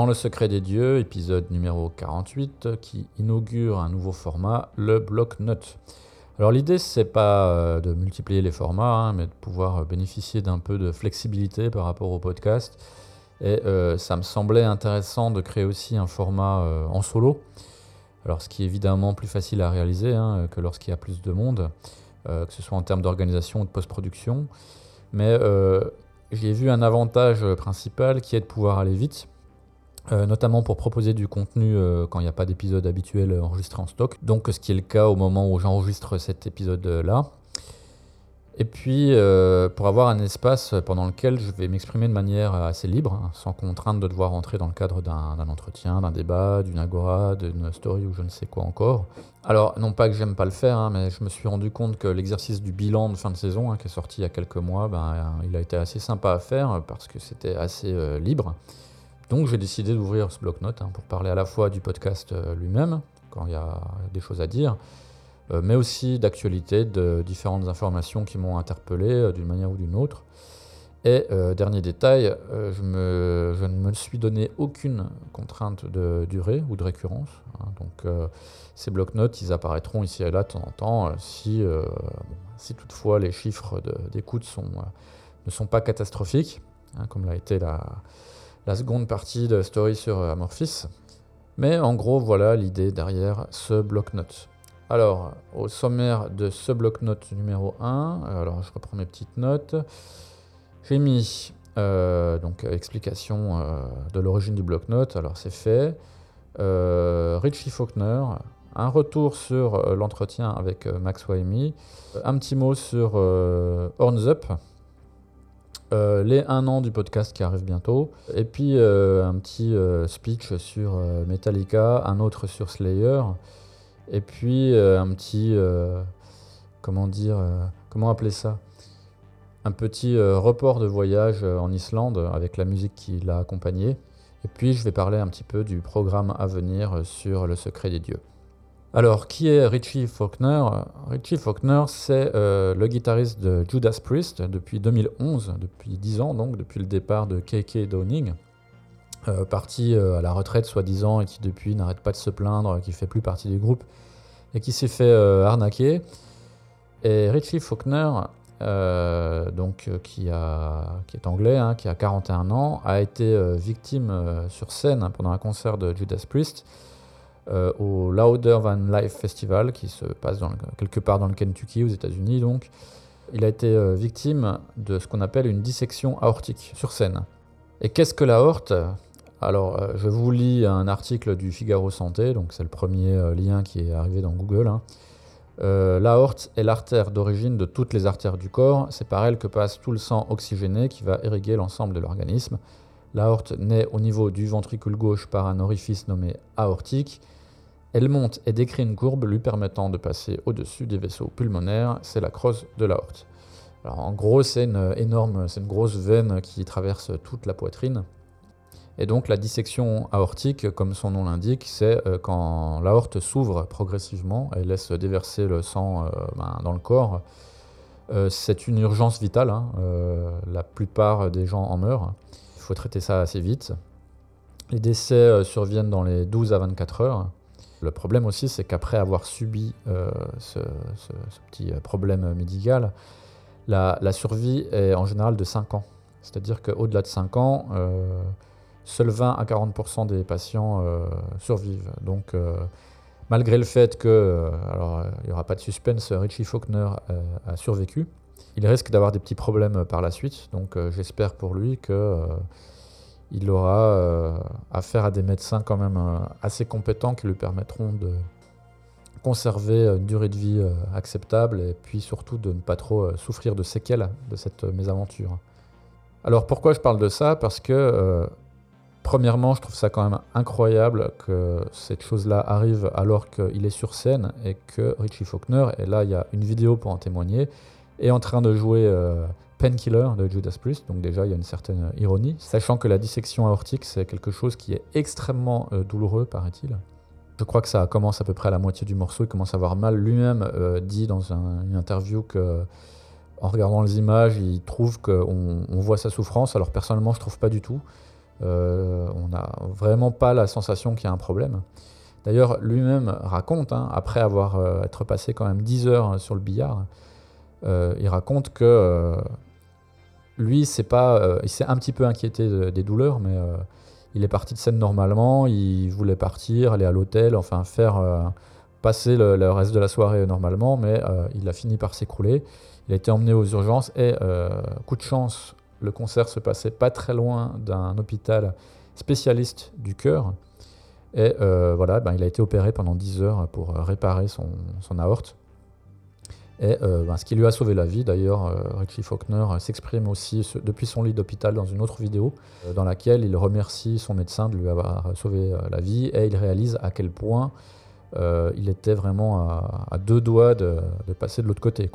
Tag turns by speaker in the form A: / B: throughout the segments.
A: Dans Le Secret des Dieux, épisode numéro 48, qui inaugure un nouveau format, le bloc-notes. Alors l'idée, c'est pas euh, de multiplier les formats, hein, mais de pouvoir bénéficier d'un peu de flexibilité par rapport au podcast. Et euh, ça me semblait intéressant de créer aussi un format euh, en solo. Alors ce qui est évidemment plus facile à réaliser hein, que lorsqu'il y a plus de monde, euh, que ce soit en termes d'organisation ou de post-production. Mais euh, j'ai vu un avantage principal qui est de pouvoir aller vite. Euh, notamment pour proposer du contenu euh, quand il n'y a pas d'épisode habituel enregistré en stock. Donc ce qui est le cas au moment où j'enregistre cet épisode-là. Et puis euh, pour avoir un espace pendant lequel je vais m'exprimer de manière assez libre, hein, sans contrainte de devoir rentrer dans le cadre d'un entretien, d'un débat, d'une agora, d'une story ou je ne sais quoi encore. Alors non pas que j'aime pas le faire, hein, mais je me suis rendu compte que l'exercice du bilan de fin de saison, hein, qui est sorti il y a quelques mois, ben, il a été assez sympa à faire parce que c'était assez euh, libre. Donc j'ai décidé d'ouvrir ce bloc-notes hein, pour parler à la fois du podcast euh, lui-même, quand il y a des choses à dire, euh, mais aussi d'actualité, de différentes informations qui m'ont interpellé euh, d'une manière ou d'une autre. Et dernier détail, je, ne me suis donné aucune contrainte de durée ou de récurrence. hein. donc ces bloc-notes, ils apparaîtront ici et là de temps en temps si, toutefois les chiffres d'écoute ne sont pas catastrophiques, hein, comme l'a été la, la seconde partie de Story sur Amorphis. Mais en gros, voilà l'idée derrière ce bloc-notes. Alors, au sommaire de ce bloc-notes numéro 1, alors je reprends mes petites notes. J'ai mis euh, donc explication euh, de l'origine du bloc-notes, alors c'est fait. Euh, Richie Faulkner, un retour sur l'entretien avec Max Waimi, un petit mot sur Horns Up, euh, les un an du podcast qui arrive bientôt, et puis euh, un petit euh, speech sur Metallica, un autre sur Slayer, et puis un petit, comment dire, comment appeler ça? Un petit report de voyage en Islande avec la musique qui l'a accompagné. Et puis je vais parler un petit peu du programme à venir sur le secret des dieux. Alors, qui est Richie Faulkner? Richie Faulkner, c'est euh, le guitariste de Judas Priest depuis 2011, depuis 10 ans donc, depuis le départ de KK Downing, euh, parti euh, à la retraite soi-disant et qui depuis n'arrête pas de se plaindre, qui fait plus partie du groupe et qui s'est fait arnaquer. Et Richie Faulkner, donc, qui, est anglais, hein, qui a 41 ans, a été victime sur scène hein, pendant un concert de Judas Priest euh, au Louder Than Life Festival qui se passe dans le- quelque part dans le Kentucky aux États-Unis. Donc, il a été euh, victime de ce qu'on appelle une dissection aortique sur scène. Et qu'est-ce que l'aorte Alors, euh, je vous lis un article du Figaro Santé, donc c'est le premier lien qui est arrivé dans Google. hein. L'aorte est l'artère d'origine de toutes les artères du corps. C'est par elle que passe tout le sang oxygéné qui va irriguer l'ensemble de l'organisme. L'aorte naît au niveau du ventricule gauche par un orifice nommé aortique. Elle monte et décrit une courbe lui permettant de passer au-dessus des vaisseaux pulmonaires. C'est la crosse de l'aorte. Alors, en gros, c'est une énorme, c'est une grosse veine qui traverse toute la poitrine. Et donc la dissection aortique, comme son nom l'indique, c'est euh, quand l'aorte s'ouvre progressivement et laisse déverser le sang euh, ben, dans le corps. Euh, c'est une urgence vitale. hein. La plupart des gens en meurent. Il faut traiter ça assez vite. Les décès surviennent dans les 12 à 24 heures. Le problème aussi, c'est qu'après avoir subi euh, ce, petit euh, problème médical, la, survie est en général de 5 ans. C'est-à-dire qu'au-delà de 5 ans, euh, seuls 20 à 40% des patients survivent. Donc, malgré le fait que, alors, il n'y aura pas de suspense, Richie Faulkner a survécu, il risque d'avoir des petits problèmes par la suite. Donc, j'espère pour lui que il aura euh, affaire à des médecins quand même euh, assez compétents qui lui permettront de conserver une durée de vie euh, acceptable et puis surtout de ne pas trop souffrir de séquelles de cette mésaventure. Alors pourquoi je parle de ça? Parce que Premièrement, je trouve ça quand même incroyable que cette chose-là arrive alors qu'il est sur scène et que Richie Faulkner, et là il y a une vidéo pour en témoigner, est en train de jouer Painkiller de Judas Priest, donc déjà il y a une certaine ironie, sachant que la dissection aortique c'est quelque chose qui est extrêmement euh, douloureux, paraît-il. Je crois que ça commence à peu près à la moitié du morceau, il commence à avoir mal. Lui-même euh, dit dans une interview que en regardant les images, il trouve qu'on on voit sa souffrance, alors personnellement je trouve pas du tout. Euh, on n'a vraiment pas la sensation qu'il y a un problème. D'ailleurs, lui-même raconte, hein, après avoir être passé quand même 10 heures sur le billard, il raconte que lui, c'est pas, il s'est un petit peu inquiété des douleurs, mais il est parti de scène normalement. Il voulait partir, aller à l'hôtel, enfin faire passer le, reste de la soirée normalement, mais il a fini par s'écrouler. Il a été emmené aux urgences et coup de chance, le concert se passait pas très loin d'un hôpital spécialiste du cœur. Et euh, voilà, ben, il a été opéré pendant 10 heures pour euh, réparer son, aorte. Et euh, ben, ce qui lui a sauvé la vie, d'ailleurs, Richie Faulkner s'exprime aussi depuis son lit d'hôpital dans une autre vidéo, dans laquelle il remercie son médecin de lui avoir sauvé la vie et il réalise à quel point il était vraiment à, deux doigts de, passer de l'autre côté.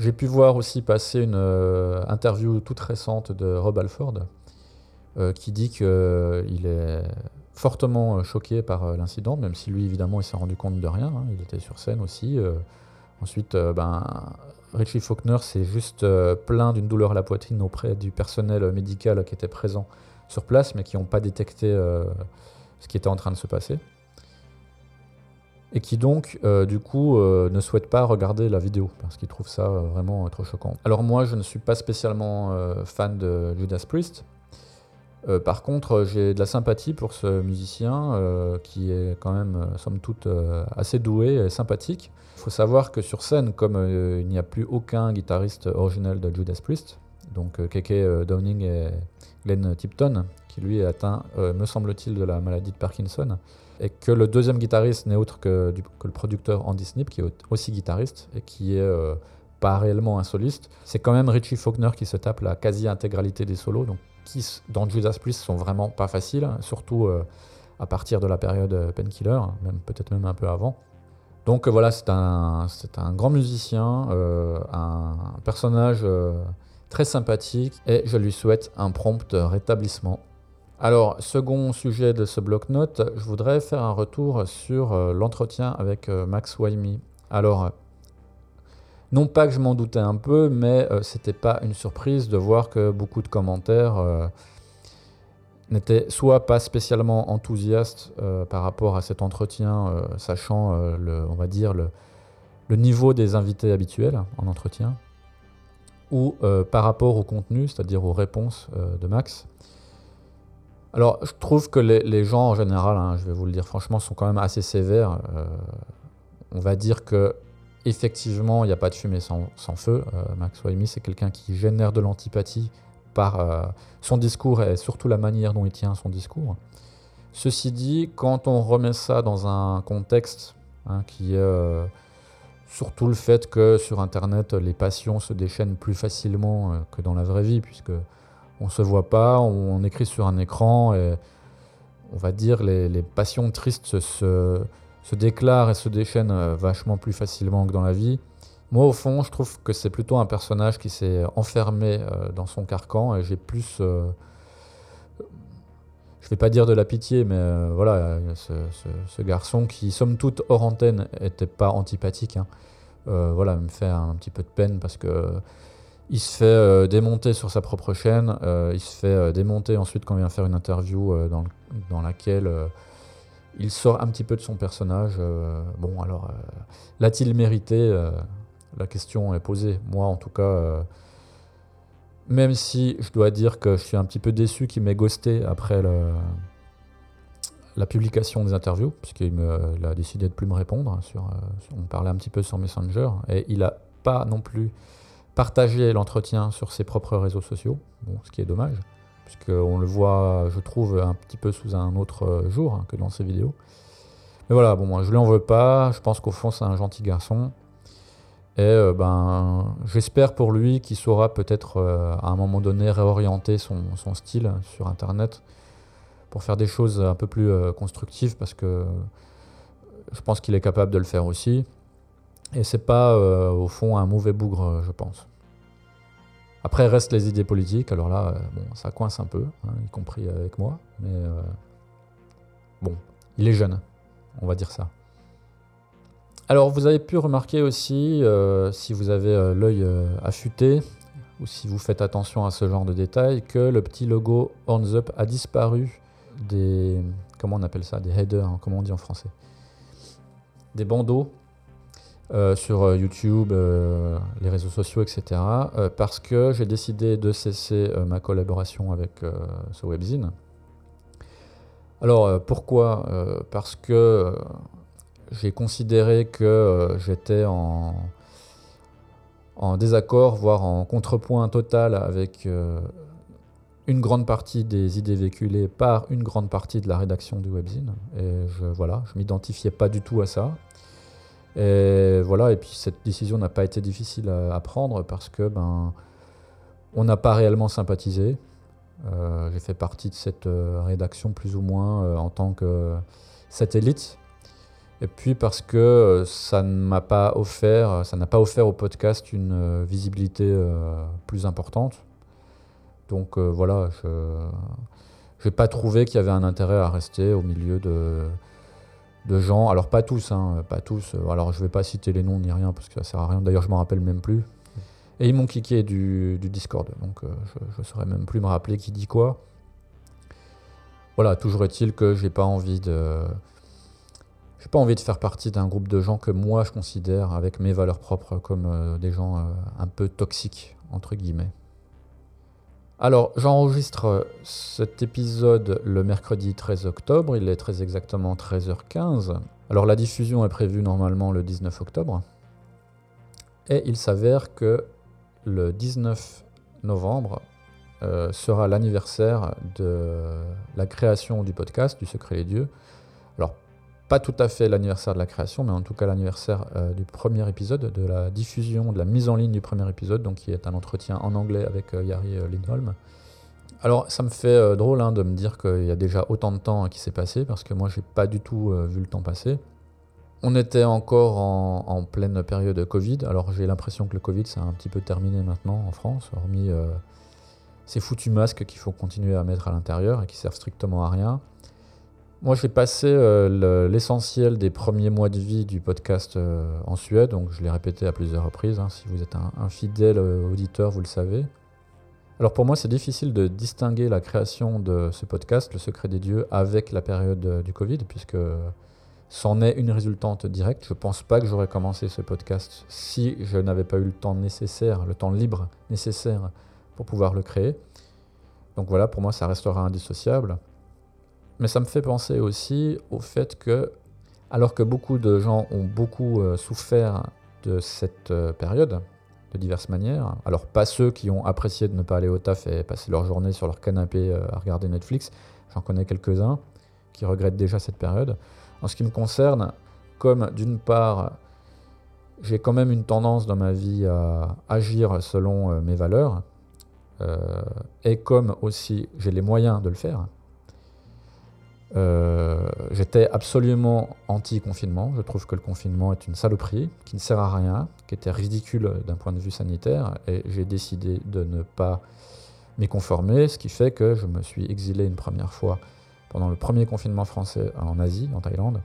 A: J'ai pu voir aussi passer une euh, interview toute récente de Rob Alford euh, qui dit qu'il euh, est fortement choqué par l'incident, même si lui évidemment il s'est rendu compte de rien, hein. il était sur scène aussi. ensuite, ben, Richie Faulkner s'est juste plaint d'une douleur à la poitrine auprès du personnel médical qui était présent sur place, mais qui n'ont pas détecté ce qui était en train de se passer et qui donc, euh, du coup, euh, ne souhaite pas regarder la vidéo parce qu'il trouve ça euh, vraiment trop choquant. Alors moi, je ne suis pas spécialement fan de Judas Priest. Par contre, j'ai de la sympathie pour ce musicien qui est quand même, somme toute, assez doué et sympathique. Il faut savoir que sur scène, comme il n'y a plus aucun guitariste original de Judas Priest, donc Keke Downing et Glenn Tipton, qui lui est atteint, me semble-t-il, de la maladie de Parkinson, et que le deuxième guitariste n'est autre que, le producteur Andy Snip, qui est aussi guitariste et qui est euh, pas réellement un soliste. C'est quand même Richie Faulkner qui se tape la quasi-intégralité des solos, dans Judas Priest sont vraiment pas faciles, hein, surtout euh, à partir de la période euh, Painkiller, même peut-être même un peu avant. Donc voilà, c'est un, un grand musicien, un personnage très sympathique et je lui souhaite un prompt rétablissement. Alors, second sujet de ce bloc-notes, je voudrais faire un retour sur euh, l'entretien avec euh, Max Waimi. Alors, non pas que je m'en doutais un peu, mais euh, c'était pas une surprise de voir que beaucoup de commentaires n'étaient soit pas spécialement enthousiastes par rapport à cet entretien, sachant le, on va dire le, niveau des invités habituels en entretien, ou par rapport au contenu, c'est-à-dire aux réponses de Max. Alors, je trouve que les, gens en général, hein, je vais vous le dire franchement, sont quand même assez sévères. Euh, on va dire que effectivement, il n'y a pas de fumée sans, feu. Euh, Max Waimi, c'est quelqu'un qui génère de l'antipathie par euh, son discours et surtout la manière dont il tient son discours. Ceci dit, quand on remet ça dans un contexte hein, qui est surtout le fait que sur Internet, les passions se déchaînent plus facilement que dans la vraie vie, puisque on se voit pas, on, écrit sur un écran et on va dire les passions tristes se, se, déclarent et se déchaînent euh, vachement plus facilement que dans la vie. Moi, au fond, je trouve que c'est plutôt un personnage qui s'est enfermé euh, dans son carcan et j'ai plus. Euh, je vais pas dire de la pitié, mais voilà, ce, garçon qui, somme toute, hors antenne, était pas antipathique. Hein. voilà, me fait un petit peu de peine parce que il se fait euh, démonter sur sa propre chaîne. Euh, il se fait euh, démonter ensuite quand il vient faire une interview dans, laquelle il sort un petit peu de son personnage. bon, alors, l'a-t-il mérité La question est posée. Moi, en tout cas, même si je dois dire que je suis un petit peu déçu qu'il m'ait ghosté après la publication des interviews, puisqu'il a décidé de plus me répondre. Sur, on parlait un petit peu sur Messenger, et il n'a pas non plus partager l'entretien sur ses propres réseaux sociaux, ce qui est dommage, puisqu'on le voit, je trouve, un petit peu sous un autre jour hein, que dans ses vidéos. Mais voilà, bon, moi je lui en veux pas, je pense qu'au fond c'est un gentil garçon. Et ben, j'espère pour lui qu'il saura peut-être à un moment donné réorienter son, son, style sur Internet pour faire des choses un peu plus constructives parce que je pense qu'il est capable de le faire aussi. Et c'est pas au fond un mauvais bougre, je pense. Après, restent les idées politiques. Alors là, bon, ça coince un peu, hein, y compris avec moi. Mais bon, il est jeune, on va dire ça. Alors, vous avez pu remarquer aussi, euh, si vous avez euh, l'œil euh, affûté, ou si vous faites attention à ce genre de détails, que le petit logo Horns Up a disparu des. Comment on appelle ça Des headers, hein, comment on dit en français? Des bandeaux sur YouTube, les réseaux sociaux, etc. parce que j'ai décidé de cesser ma collaboration avec ce webzine. Alors pourquoi? Parce que j'ai considéré que euh, j'étais en, désaccord, voire en contrepoint total avec euh, une grande partie des idées véhiculées par une grande partie de la rédaction du webzine. Et voilà, je m'identifiais pas du tout à ça. Et voilà, et puis cette décision n'a pas été difficile à, prendre parce que ben on n'a pas réellement sympathisé. Euh, j'ai fait partie de cette rédaction plus ou moins en tant que satellite et puis parce que euh, ça ne m'a pas offert, ça n'a pas offert au podcast une euh, visibilité euh, plus importante. Donc voilà, je n'ai pas trouvé qu'il y avait un intérêt à rester au milieu de, de gens. Alors pas tous, hein, pas tous. Alors je vais pas citer les noms ni rien parce que ça sert à rien. D'ailleurs je m'en rappelle même plus. Et ils m'ont kické du, Discord, donc je ne saurais même plus me rappeler qui dit quoi. Voilà, toujours est-il que j'ai pas envie de j'ai pas envie de faire partie d'un groupe de gens que moi je considère, avec mes valeurs propres, comme euh, des gens euh, un peu toxiques, entre guillemets. Alors, j'enregistre euh, cet épisode le mercredi 13 octobre, il est très exactement 13h15. Alors, la diffusion est prévue normalement le 19 octobre. Et il s'avère que le 19 novembre sera l'anniversaire de la création du podcast du Secret des Dieux. Alors, pas tout à fait l'anniversaire de la création, mais en tout cas l'anniversaire euh, du premier épisode, de la diffusion, de la mise en ligne du premier épisode, donc qui est un entretien en anglais avec euh, Yari euh, Lindholm. Alors ça me fait drôle hein, de me dire qu'il y a déjà autant de temps qui s'est passé, parce que moi j'ai pas du tout vu le temps passer. On était encore en, pleine période Covid, alors j'ai l'impression que le Covid c'est un petit peu terminé maintenant en France, hormis ces foutus masques qu'il faut continuer à mettre à l'intérieur et qui servent strictement à rien. Moi, j'ai passé euh, l'essentiel des premiers mois de vie du podcast euh, en Suède, donc je l'ai répété à plusieurs reprises. Hein. si vous êtes un, fidèle euh, auditeur, vous le savez. Alors pour moi, c'est difficile de distinguer la création de ce podcast, Le Secret des Dieux, avec la période du Covid, puisque c'en est une résultante directe. Je ne pense pas que j'aurais commencé ce podcast si je n'avais pas eu le temps nécessaire, le temps libre nécessaire pour pouvoir le créer. Donc voilà, pour moi, ça restera indissociable. Mais ça me fait penser aussi au fait que, alors que beaucoup de gens ont beaucoup euh, souffert de cette euh, période, de diverses manières, alors pas ceux qui ont apprécié de ne pas aller au taf et passer leur journée sur leur canapé euh, à regarder Netflix, j'en connais quelques-uns qui regrettent déjà cette période. En ce qui me concerne, comme d'une part, j'ai quand même une tendance dans ma vie à agir selon mes valeurs, et comme aussi j'ai les moyens de le faire, euh, j'étais absolument anti-confinement. Je trouve que le confinement est une saloperie qui ne sert à rien, qui était ridicule d'un point de vue sanitaire, et j'ai décidé de ne pas m'y conformer, ce qui fait que je me suis exilé une première fois pendant le premier confinement français en Asie, en Thaïlande,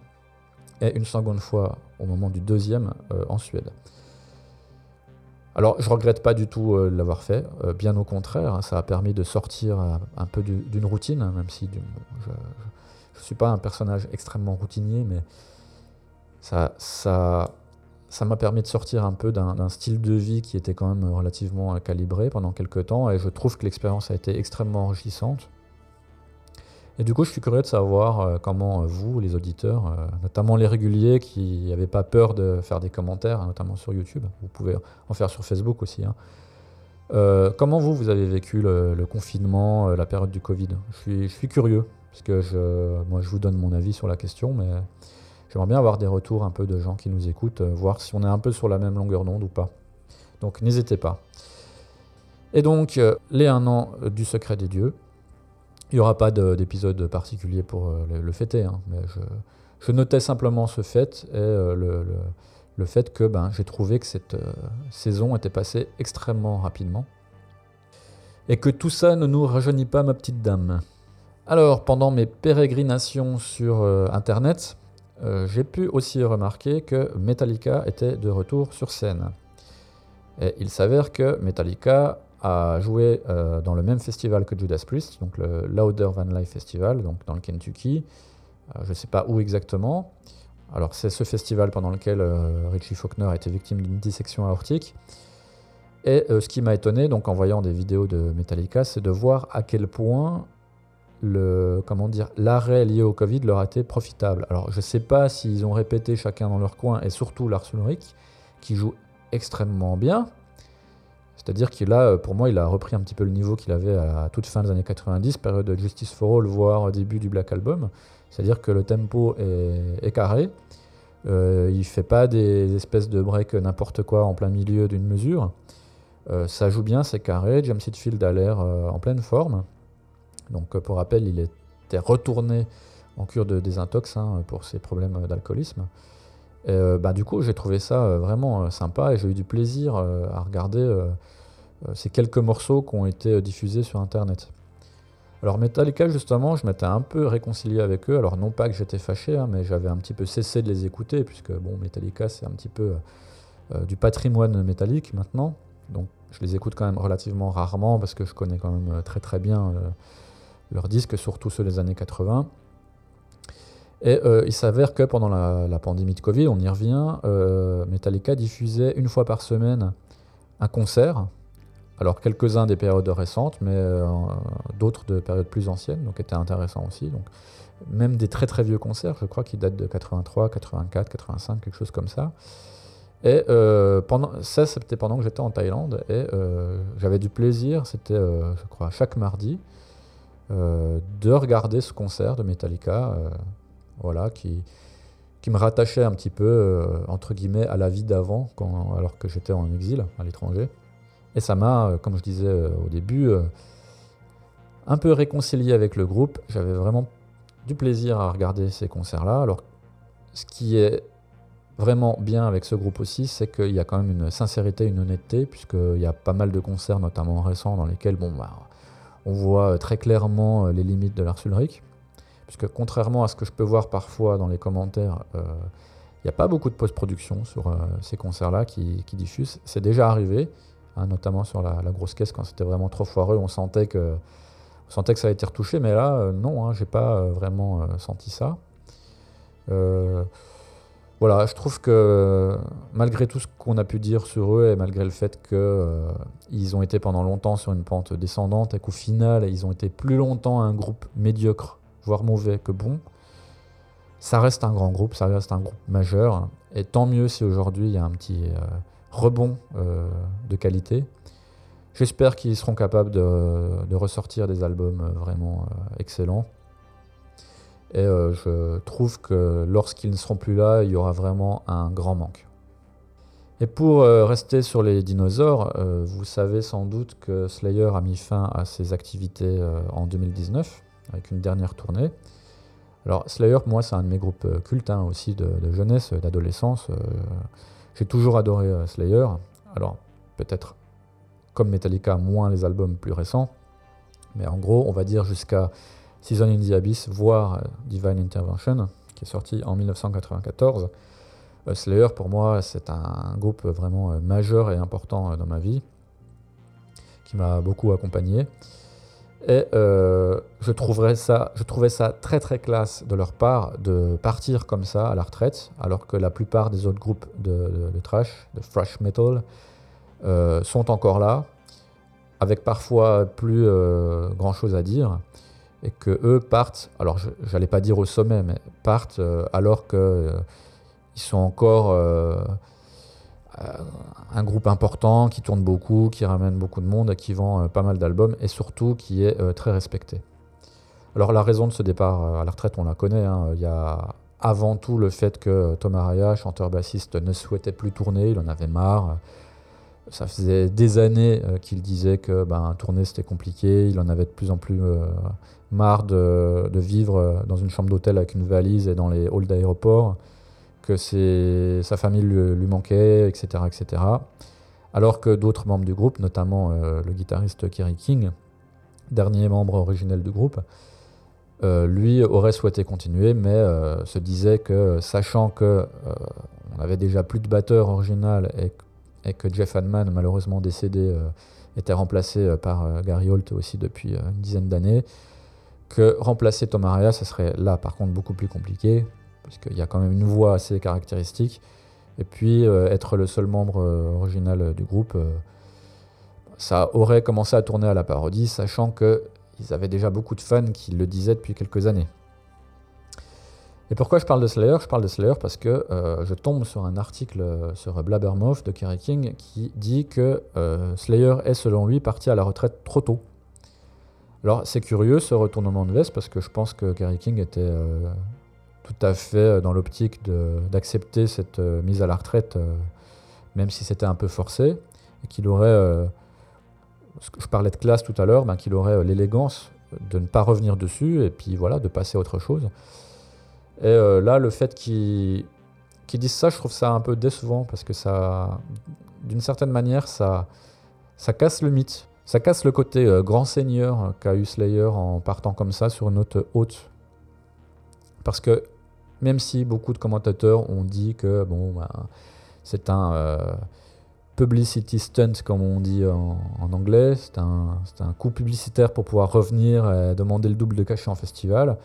A: et une seconde fois au moment du deuxième euh, en Suède. Alors, je regrette pas du tout euh, l'avoir fait, bien au contraire, ça a permis de sortir un peu d'une routine, même si je ne suis pas un personnage extrêmement routinier, mais ça, ça, ça m'a permis de sortir un peu d'un style de vie qui était quand même relativement calibré pendant quelques temps, et je trouve que l'expérience a été extrêmement enrichissante. Et du coup, je suis curieux de savoir euh, comment euh, vous, les auditeurs, euh, notamment les réguliers qui n'avaient pas peur de faire des commentaires, hein, notamment sur YouTube, vous pouvez en faire sur Facebook aussi, hein, comment vous, vous avez vécu le, confinement, la période du Covid? Je suis, je suis, curieux. Parce que je, moi, je vous donne mon avis sur la question, mais J'aimerais bien avoir des retours un peu de gens qui nous écoutent, euh, voir si on est un peu sur la même longueur d'onde ou pas. Donc n'hésitez pas. Et donc, euh, les un an du secret des dieux. Il n'y aura pas d'épisode particulier pour le, fêter, hein, mais je, notais simplement ce fait et le, fait que ben, j'ai trouvé que cette saison était passée extrêmement rapidement et que tout ça ne nous rajeunit pas, ma petite dame. Alors, pendant mes pérégrinations sur euh, Internet, euh, j'ai pu aussi remarquer que Metallica était de retour sur scène. Et il s'avère que Metallica a joué euh, dans le même festival que Judas Priest, donc le Louder Van Life Festival, donc dans le Kentucky. je ne sais pas où exactement. Alors c'est ce festival pendant lequel Richie Faulkner a été victime d'une dissection aortique. Et ce qui m'a étonné, donc en voyant des vidéos de Metallica, c'est de voir à quel point comment dire, l'arrêt lié au Covid leur a été profitable. Alors je ne sais pas s'ils ont répété chacun dans leur coin, et surtout Lars Ulrich, qui joue extrêmement bien. C'est-à-dire qu'il a, pour moi, il a repris un petit peu le niveau qu'il avait à toute fin des années 90, période de Justice for All, voire début du Black Album. C'est-à-dire que le tempo est, carré. Euh, il ne fait pas des espèces de breaks n'importe quoi en plein milieu d'une mesure. Euh, ça joue bien, c'est carré. James Hetfield a l'air euh, en pleine forme. Donc, euh, pour rappel, il était retourné en cure de désintox hein, pour ses problèmes d'alcoolisme. Euh, bah, du coup, j'ai trouvé ça euh, vraiment sympa et j'ai eu du plaisir à regarder ces quelques morceaux qui ont été diffusés sur Internet. Alors Metallica, justement, je m'étais un peu réconcilié avec eux. Alors non pas que j'étais fâché, hein, mais j'avais un petit peu cessé de les écouter, puisque bon, Metallica, c'est un petit peu du patrimoine métallique maintenant. Donc je les écoute quand même relativement rarement, parce que je connais quand même très très bien leurs disques, surtout ceux des années 80. Et euh, il s'avère que pendant la, pandémie de Covid, on y revient, euh, Metallica diffusait une fois par semaine un concert. Alors quelques-uns des périodes récentes, mais euh, d'autres de périodes plus anciennes, donc était intéressant aussi. Donc, même des très très vieux concerts, je crois qu'ils datent de 83, 84, 85, quelque chose comme ça. Et pendant, ça, c'était pendant que j'étais en Thaïlande et j'avais du plaisir, c'était, je crois, chaque mardi. Euh, de regarder ce concert de Metallica, euh, voilà, qui, qui me rattachait un petit peu, euh, entre guillemets, à la vie d'avant, alors que j'étais en exil à l'étranger. Et ça m'a, comme je disais au début, un peu réconcilié avec le groupe. J'avais vraiment du plaisir à regarder ces concerts-là. Alors, ce qui est vraiment bien avec ce groupe aussi, c'est qu'il y a quand même une sincérité, une honnêteté, puisqu'il y a pas mal de concerts, notamment récents, dans lesquels, bon, bah, on voit euh, très clairement euh, les limites de Lars Ulrich, puisque contrairement à ce que je peux voir parfois dans les commentaires, il euh, n'y a pas beaucoup de post-production sur ces concerts-là qui, diffusent. C'est déjà arrivé, hein, notamment sur la, grosse caisse, quand c'était vraiment trop foireux, on sentait que, sentait que ça a été retouché, mais là, non, hein, j'ai pas vraiment senti ça voilà, je trouve que malgré tout ce qu'on a pu dire sur eux et malgré le fait qu'ils euh, ont été pendant longtemps sur une pente descendante et qu'au final ils ont été plus longtemps un groupe médiocre, voire mauvais que bon, ça reste un grand groupe, ça reste un groupe majeur. Et tant mieux si aujourd'hui il y a un petit euh, rebond euh, de qualité. J'espère qu'ils seront capables de, ressortir des albums vraiment excellents. Et euh, je trouve que lorsqu'ils ne seront plus là, il y aura vraiment un grand manque. Et pour euh, rester sur les dinosaures, euh, vous savez sans doute que Slayer a mis fin à ses activités en 2019 avec une dernière tournée. Alors Slayer, moi, c'est un de mes groupes cultes hein, aussi de, de jeunesse, d'adolescence. J'ai toujours adoré Slayer. Alors peut-être comme Metallica, moins les albums plus récents. Mais en gros, on va dire jusqu'à Season in the Abyss, voire euh, Divine Intervention, qui est sorti en 1994. Euh, Slayer, pour moi, c'est un groupe vraiment euh, majeur et important dans ma vie, qui m'a beaucoup accompagné. Et je, trouvais ça très très classe de leur part de partir comme ça à la retraite, alors que la plupart des autres groupes de, de, trash, de thrash metal, sont encore là, avec parfois plus grand chose à dire et que eux partent, alors j'allais pas dire au sommet, mais partent euh, alors qu'ils euh, sont encore euh, un groupe important qui tourne beaucoup, qui ramène beaucoup de monde, qui vend pas mal d'albums et surtout qui est très respecté. Alors la raison de ce départ à la retraite, on la connaît. Hein. Il y a avant tout le fait que Tom Araya, chanteur-bassiste, ne souhaitait plus tourner, il en avait marre. Ça faisait des années qu'il disait que ben, tourner c'était compliqué, il en avait de plus en plus marre de, vivre dans une chambre d'hôtel avec une valise et dans les halls d'aéroport, que sa famille lui, manquait, etc., etc. Alors que d'autres membres du groupe, notamment le guitariste Kerry King, dernier membre originel du groupe, euh, lui aurait souhaité continuer, mais euh, se disait que, sachant que euh, on avait déjà plus de batteur original et, que Jeff Hanman, malheureusement décédé, était remplacé par Gary Holt aussi depuis une dizaine d'années, que remplacer Tom Araya, ce serait là par contre beaucoup plus compliqué, puisqu'il y a quand même une voix assez caractéristique, et puis être le seul membre original du groupe ça aurait commencé à tourner à la parodie, sachant que ils avaient déjà beaucoup de fans qui le disaient depuis quelques années. Et pourquoi je parle de Slayer? Je parle de Slayer parce que euh, je tombe sur un article euh, sur Blabbermouth de Kerry King qui dit que euh, Slayer est selon lui parti à la retraite trop tôt. Alors c'est curieux ce retournement de veste parce que je pense que Kerry King était tout à fait dans l'optique d'accepter cette mise à la retraite, même si c'était un peu forcé, et qu'il aurait je parlais de classe tout à l'heure, ben, qu'il aurait l'élégance de ne pas revenir dessus et puis voilà, de passer à autre chose. Et euh, là, le fait qu'ils disent ça, je trouve ça un peu décevant parce que ça, d'une certaine manière, ça, casse le mythe. Ça casse le côté euh, grand seigneur qu'a eu Slayer en partant comme ça sur une note haute. Parce que même si beaucoup de commentateurs ont dit que bon, ben, c'est un publicity stunt, comme on dit en, anglais. C'est un, un, coup publicitaire pour pouvoir revenir et demander le double de cachet en festival.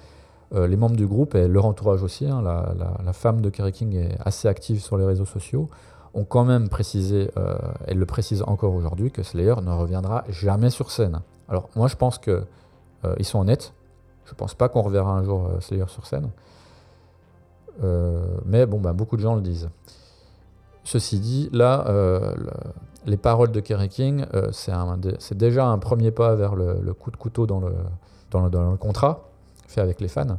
A: Euh, les membres du groupe et leur entourage aussi, hein, la, femme de Kerry King est assez active sur les réseaux sociaux, ont quand même précisé, euh, elle le précise encore aujourd'hui, que Slayer ne reviendra jamais sur scène. Alors moi je pense qu'ils euh, sont honnêtes, je pense pas qu'on reverra un jour Slayer sur scène, mais bon, ben, beaucoup de gens le disent. Ceci dit, là, les paroles de Kerry King, c'est déjà un premier pas vers le, coup de couteau dans, le, contrat fait avec les fans.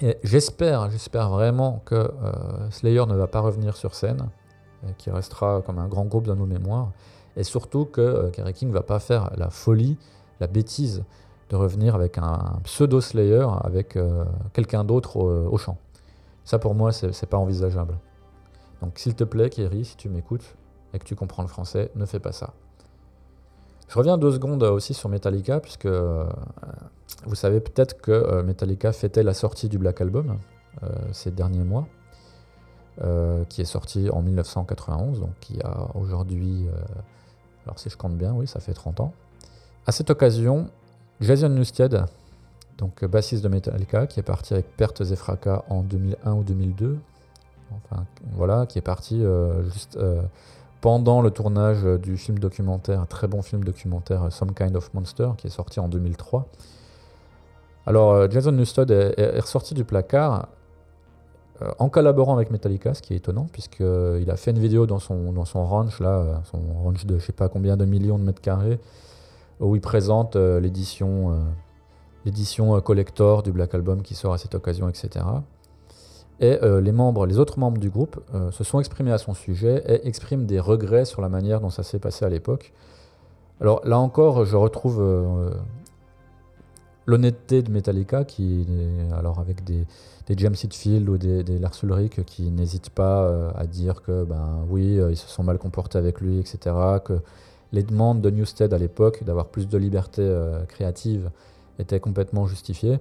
A: Et j'espère, j'espère vraiment que euh, Slayer ne va pas revenir sur scène, qui restera comme un grand groupe dans nos mémoires, et surtout que Kerry King ne va pas faire la folie, la bêtise de revenir avec un, pseudo Slayer, avec quelqu'un d'autre au, au chant. Ça pour moi, c'est pas envisageable. Donc s'il te plaît, Kerry, si tu m'écoutes et que tu comprends le français, ne fais pas ça. Je reviens deux secondes aussi sur Metallica, puisque euh, vous savez peut-être que euh, Metallica fêtait la sortie du Black Album euh, ces derniers mois, qui est sorti en 1991, donc qui a aujourd'hui, alors si je compte bien, oui, ça fait 30 ans. À cette occasion, Jason Newsted, donc bassiste de Metallica, qui est parti avec pertes et fracas en 2001 ou 2002, enfin, voilà, qui est parti juste pendant le tournage du film documentaire, un très bon film documentaire Some Kind of Monster, qui est sorti en 2003. Alors, euh, Jason Newsted est, ressorti du placard en collaborant avec Metallica, ce qui est étonnant, puisqu'il a fait une vidéo dans son, dans son ranch, là, son ranch de je sais pas combien de millions de mètres carrés, où il présente l'édition collector du Black Album qui sort à cette occasion, etc. Et euh, les membres, les autres membres du groupe euh, se sont exprimés à son sujet et expriment des regrets sur la manière dont ça s'est passé à l'époque. Alors là encore, je retrouve euh, l'honnêteté de Metallica, qui, alors avec des, des James Hetfield ou des, Lars Ulrich, qui n'hésitent pas à dire que ben oui, ils se sont mal comportés avec lui, etc. Que les demandes de Newstead à l'époque d'avoir plus de liberté créative étaient complètement justifiées.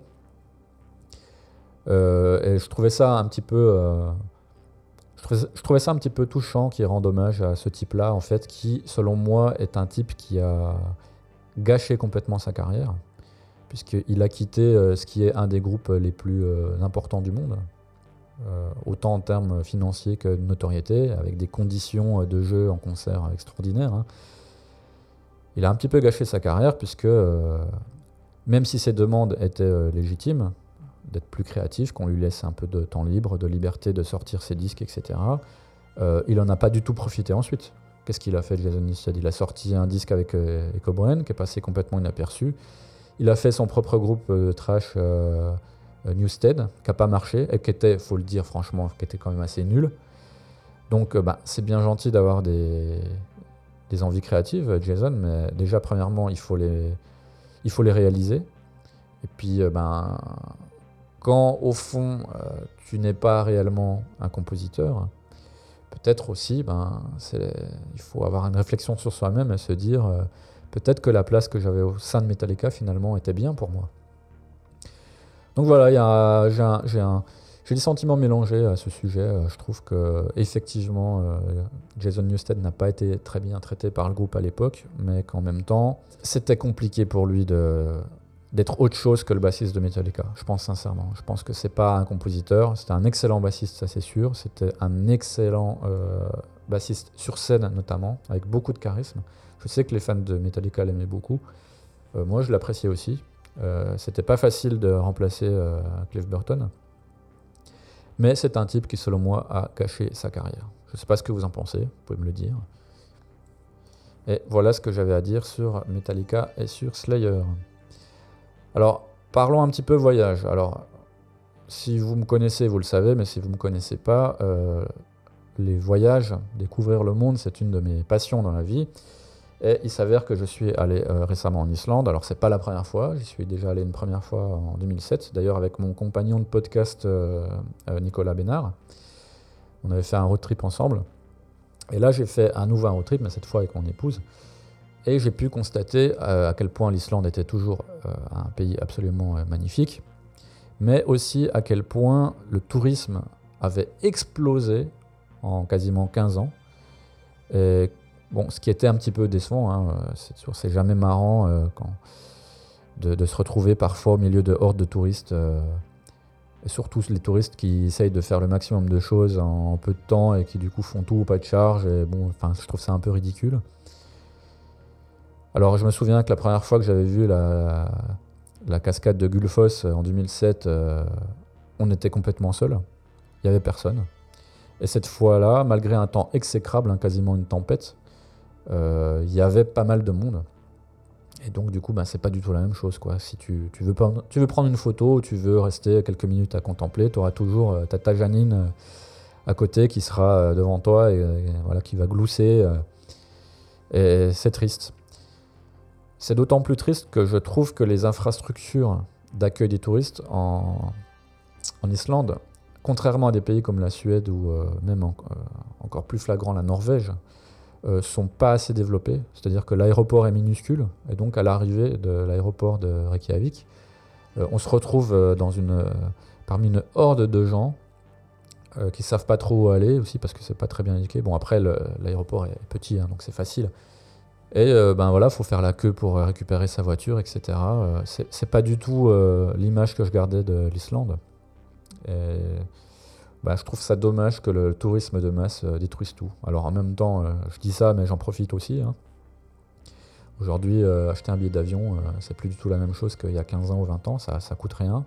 A: Euh, et je trouvais ça un petit peu. Euh, je, trouvais, ça un petit peu touchant qui rend hommage à ce type-là, en fait, qui, selon moi, est un type qui a gâché complètement sa carrière, puisqu'il a quitté euh, ce qui est un des groupes les plus importants du monde, autant en termes financiers que de notoriété, avec des conditions de jeu en concert extraordinaires. Hein. Il a un petit peu gâché sa carrière, puisque même si ses demandes étaient légitimes, d'être plus créatif, qu'on lui laisse un peu de temps libre, de liberté de sortir ses disques, etc. Euh, il n'en a pas du tout profité ensuite. Qu'est-ce qu'il a fait, Jason Newsted Il a sorti un disque avec euh, qui est passé complètement inaperçu. Il a fait son propre groupe de trash Newstead, qui n'a pas marché, et qui était, faut le dire franchement, qui était quand même assez nul. Donc bah, c'est bien gentil d'avoir des, envies créatives, Jason, mais déjà, premièrement, il faut les, il faut les réaliser. Et puis, ben, quand au fond, tu n'es pas réellement un compositeur, peut-être aussi, ben, il faut avoir une réflexion sur soi-même et se dire euh, peut-être que la place que j'avais au sein de Metallica finalement était bien pour moi. Donc voilà, j'ai des sentiments mélangés à ce sujet. Euh, je trouve que effectivement, euh, Jason Newsted n'a pas été très bien traité par le groupe à l'époque, mais qu'en même temps, c'était compliqué pour lui de d'être autre chose que le bassiste de Metallica. Je pense sincèrement. Je pense que c'est pas un compositeur. C'était un excellent bassiste, ça c'est sûr. C'était un excellent euh, bassiste sur scène notamment, avec beaucoup de charisme. Je sais que les fans de Metallica l'aimaient beaucoup. Euh, moi, je l'appréciais aussi. Euh, c'était pas facile de remplacer Cliff Burton. Mais c'est un type qui, selon moi, a caché sa carrière. Je sais pas ce que vous en pensez, vous pouvez me le dire. Et voilà ce que j'avais à dire sur Metallica et sur Slayer. Alors, parlons un petit peu voyage. Alors, si vous me connaissez, vous le savez, mais si vous ne me connaissez pas, euh, les voyages, découvrir le monde, c'est une de mes passions dans la vie. Et il s'avère que je suis allé euh, récemment en Islande. Alors, c'est pas la première fois, j'y suis déjà allé une première fois en 2007, d'ailleurs avec mon compagnon de podcast euh, Nicolas Bénard. On avait fait un road trip ensemble. Et là, j'ai fait un nouveau road trip, mais cette fois avec mon épouse. Et j'ai pu constater euh, à quel point l'Islande était toujours euh, un pays absolument euh, magnifique, mais aussi à quel point le tourisme avait explosé en quasiment 15 ans. Bon, ce qui était un petit peu décevant, hein, c'est jamais marrant de, se retrouver parfois au milieu de hordes de touristes, et surtout les touristes qui essayent de faire le maximum de choses en, peu de temps et qui du coup font tout au pas de charge. Et bon, je trouve ça un peu ridicule. Alors je me souviens que la première fois que j'avais vu la, cascade de Gulfoss euh, en 2007, euh, on était complètement seul. Il n'y avait personne. Et cette fois-là, malgré un temps exécrable, hein, quasiment une tempête, euh, il y avait pas mal de monde. Et donc du coup, bah, c'est pas du tout la même chose. Quoi. Si tu, veux prendre, tu veux prendre une photo, tu veux rester quelques minutes à contempler, tu auras toujours ta, ta Janine à côté qui sera devant toi et, voilà, qui va glousser. et c'est triste. C'est d'autant plus triste que je trouve que les infrastructures d'accueil des touristes en, Islande, contrairement à des pays comme la Suède ou euh, même euh, encore plus flagrant la Norvège, euh, sont pas assez développées. C'est-à-dire que l'aéroport est minuscule et donc à l'arrivée de l'aéroport de Reykjavik, on se retrouve dans une, parmi une horde de gens qui savent pas trop où aller aussi parce que c'est pas très bien indiqué. Bon après l'aéroport est petit hein, donc c'est facile. Et euh, ben voilà, faut faire la queue pour récupérer sa voiture, etc. Euh, c'est pas du tout euh, l'image que je gardais de l'Islande. Ben, je trouve ça dommage que le tourisme de masse détruise tout. Alors en même temps, je dis ça, mais j'en profite aussi. Hein. Aujourd'hui, acheter un billet d'avion, c'est plus du tout la même chose qu'il y a 15 ans ou 20 ans, ça, ça coûte rien.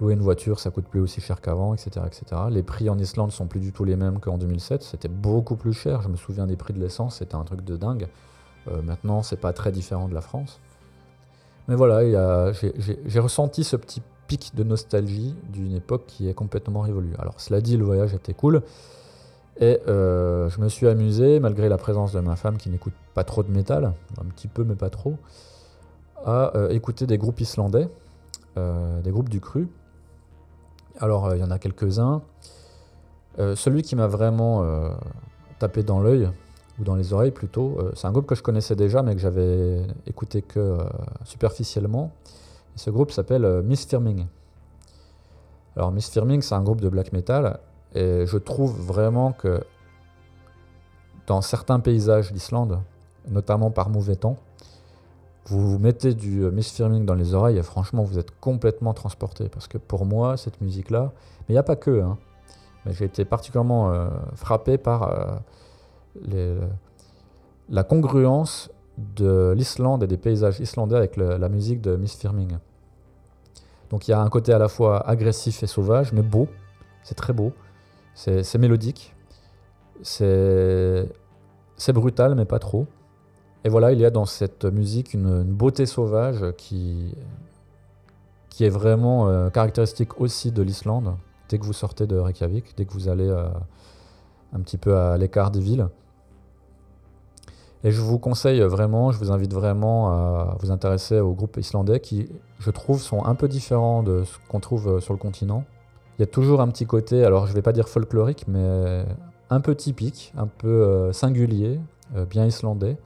A: Louer une voiture, ça coûte plus aussi cher qu'avant, etc., etc. Les prix en Islande sont plus du tout les mêmes qu'en 2007. C'était beaucoup plus cher. Je me souviens des prix de l'essence, c'était un truc de dingue. Euh, maintenant, c'est pas très différent de la France. Mais voilà, j'ai ressenti ce petit pic de nostalgie d'une époque qui est complètement révolue. Alors, cela dit, le voyage était cool. Et euh, je me suis amusé, malgré la présence de ma femme qui n'écoute pas trop de métal, un petit peu mais pas trop, à euh, écouter des groupes islandais, des groupes du cru. Alors, euh, il y en a quelques-uns. Euh, celui qui m'a vraiment euh, tapé dans l'œil, ou dans les oreilles plutôt, c'est un groupe que je connaissais déjà, mais que j'avais écouté que superficiellement. ce groupe s'appelle Miss Firming. Alors, Miss Firming, c'est un groupe de black metal, et je trouve vraiment que dans certains paysages d'Islande, notamment par mauvais temps, vous vous mettez du euh, Miss Firming dans les oreilles et franchement, vous êtes complètement transporté. Parce que pour moi, cette musique-là, mais il n'y a pas que, hein, mais j'ai été particulièrement euh, frappé par euh, la congruence de l'Islande et des paysages islandais avec la musique de Miss Firming. Donc il y a un côté à la fois agressif et sauvage, mais beau. C'est très beau. C'est mélodique. C'est brutal, mais pas trop. Et voilà, il y a dans cette musique une, beauté sauvage qui, qui est vraiment caractéristique aussi de l'Islande. Dès que vous sortez de Reykjavik, dès que vous allez un petit peu à l'écart des villes. Et je vous conseille vraiment, je vous invite vraiment à vous intéresser aux groupes islandais qui, je trouve, sont un peu différents de ce qu'on trouve sur le continent. Il y a toujours un petit côté, alors je ne vais pas dire folklorique, mais un peu typique, un peu euh, singulier, euh, bien islandais.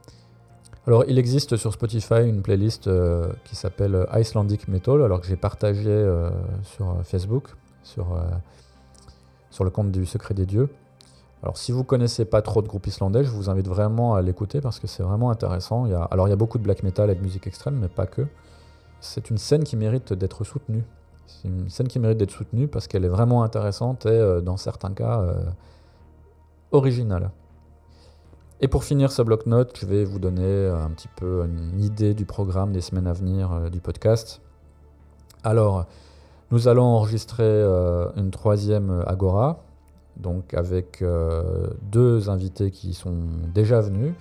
A: Alors il existe sur Spotify une playlist euh, qui s'appelle Icelandic Metal, alors que j'ai partagé sur Facebook, sur, sur le compte du Secret des Dieux. Alors si vous connaissez pas trop de groupes islandais, je vous invite vraiment à l'écouter parce que c'est vraiment intéressant. Alors il y a beaucoup de black metal et de musique extrême, mais pas que. C'est une scène qui mérite d'être soutenue. C'est une scène qui mérite d'être soutenue parce qu'elle est vraiment intéressante et euh, dans certains cas euh, originale. Et pour finir ce bloc-notes, je vais vous donner un petit peu une idée du programme des semaines à venir euh, du podcast. Alors, nous allons enregistrer une troisième Agora, donc avec euh, deux invités qui sont déjà venus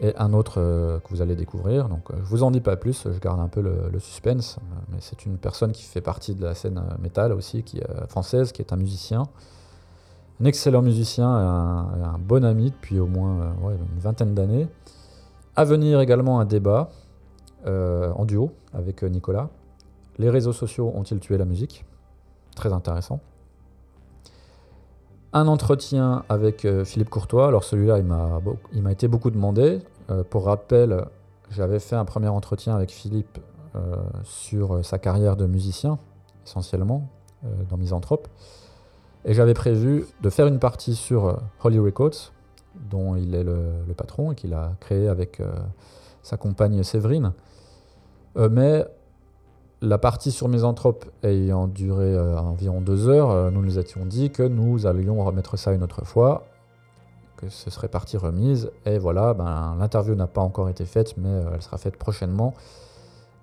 A: et un autre euh, que vous allez découvrir. Donc euh, je vous en dis pas plus, je garde un peu le, suspense, mais c'est une personne qui fait partie de la scène métal aussi, qui est française, qui est un musicien, un excellent musicien, un, un bon ami depuis au moins une vingtaine d'années. À venir également un débat en duo avec Nicolas. Les réseaux sociaux ont-ils tué la musique? Très intéressant un entretien avec euh, Philippe Courtois. Alors celui-là, il m'a été beaucoup demandé. Euh, pour rappel, j'avais fait un premier entretien avec Philippe euh, sur sa carrière de musicien, essentiellement, dans Misanthrope. Et j'avais prévu de faire une partie sur Holy Records, dont il est le, patron et qu'il a créé avec sa compagne Séverine. mais la partie sur Misanthrope ayant duré euh, environ deux heures, euh, nous nous étions dit que nous allions remettre ça une autre fois, que ce serait partie remise. Et voilà, ben, l'interview n'a pas encore été faite, mais euh, elle sera faite prochainement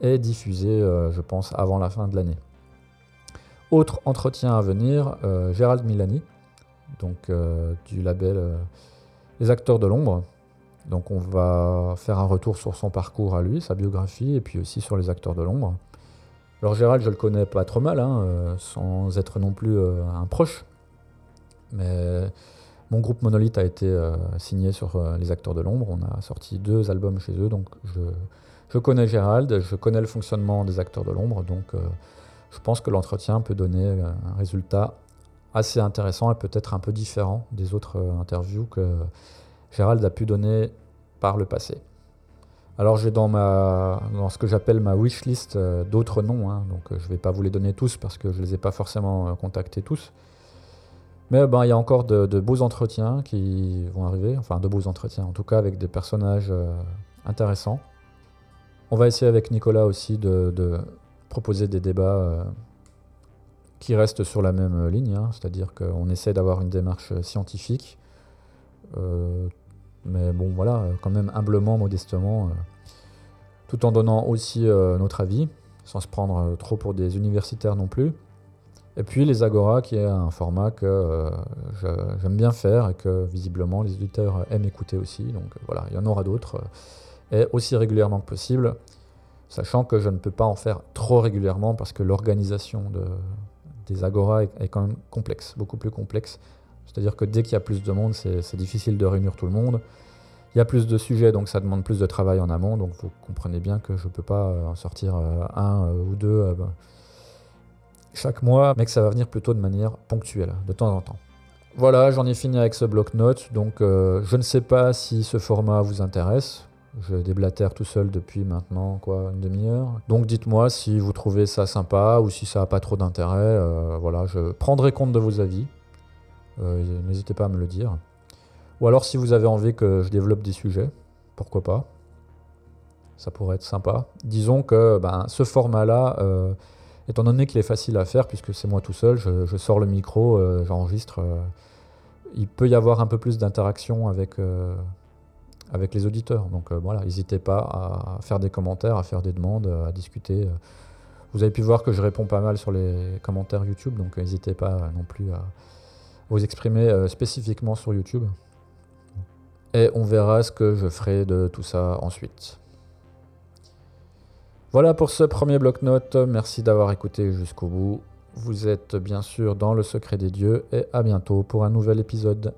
A: et diffusée, je pense, avant la fin de l'année. Autre entretien à venir, Gérald Milani, donc du label Les Acteurs de l'Ombre. Donc on va faire un retour sur son parcours à lui, sa biographie, et puis aussi sur les Acteurs de l'Ombre. Alors Gérald, je le connais pas trop mal, hein, euh, sans être non plus euh, un proche. Mais mon groupe Monolith a été euh, signé sur Les Acteurs de l'Ombre. On a sorti deux albums chez eux, donc je, connais Gérald, je connais le fonctionnement des Acteurs de l'Ombre, donc je pense que l'entretien peut donner un résultat assez intéressant et peut-être un peu différent des autres interviews que Gérald a pu donner par le passé. Alors j'ai dans, ma, dans ce que j'appelle ma wishlist euh, d'autres noms, hein. donc euh, je ne vais pas vous les donner tous parce que je ne les ai pas forcément euh, contactés tous. Mais ben, il y a encore de, beaux entretiens qui vont arriver, enfin de beaux entretiens en tout cas avec des personnages intéressants. On va essayer avec Nicolas aussi de, proposer des débats qui restent sur la même ligne, hein. c'est-à-dire qu'on essaie d'avoir une démarche scientifique mais bon, voilà, euh, quand même humblement, modestement, euh, tout en donnant aussi euh, notre avis, sans se prendre trop pour des universitaires non plus. Et puis les Agora, qui est un format que j'aime bien faire et que visiblement les auditeurs aiment écouter aussi. Donc voilà, il y en aura d'autres. et aussi régulièrement que possible, sachant que je ne peux pas en faire trop régulièrement parce que l'organisation de, des Agora est, quand même complexe, beaucoup plus complexe c'est-à-dire que dès qu'il y a plus de monde, c'est difficile de réunir tout le monde. Il y a plus de sujets, donc ça demande plus de travail en amont. Donc vous comprenez bien que je ne peux pas euh, en sortir euh, un euh, ou deux ben, chaque mois, mais que ça va venir plutôt de manière ponctuelle, de temps en temps. Voilà, j'en ai fini avec ce bloc-notes. Donc je ne sais pas si ce format vous intéresse. Je déblatère tout seul depuis maintenant quoi une demi-heure. Donc dites-moi si vous trouvez ça sympa ou si ça n'a pas trop d'intérêt. voilà, je prendrai compte de vos avis. Euh, n'hésitez pas à me le dire. Ou alors si vous avez envie que je développe des sujets, pourquoi pas. Ça pourrait être sympa. Disons que ben, ce format-là, euh, étant donné qu'il est facile à faire, puisque c'est moi tout seul, je, sors le micro, euh, j'enregistre, il peut y avoir un peu plus d'interaction avec, avec les auditeurs. Donc voilà, n'hésitez pas à faire des commentaires, à faire des demandes, à discuter. Vous avez pu voir que je réponds pas mal sur les commentaires YouTube, donc n'hésitez pas non plus à, vous exprimer euh, spécifiquement sur YouTube. Et on verra ce que je ferai de tout ça ensuite. Voilà pour ce premier bloc-notes. Merci d'avoir écouté jusqu'au bout. Vous êtes bien sûr dans le secret des dieux et à bientôt pour un nouvel épisode.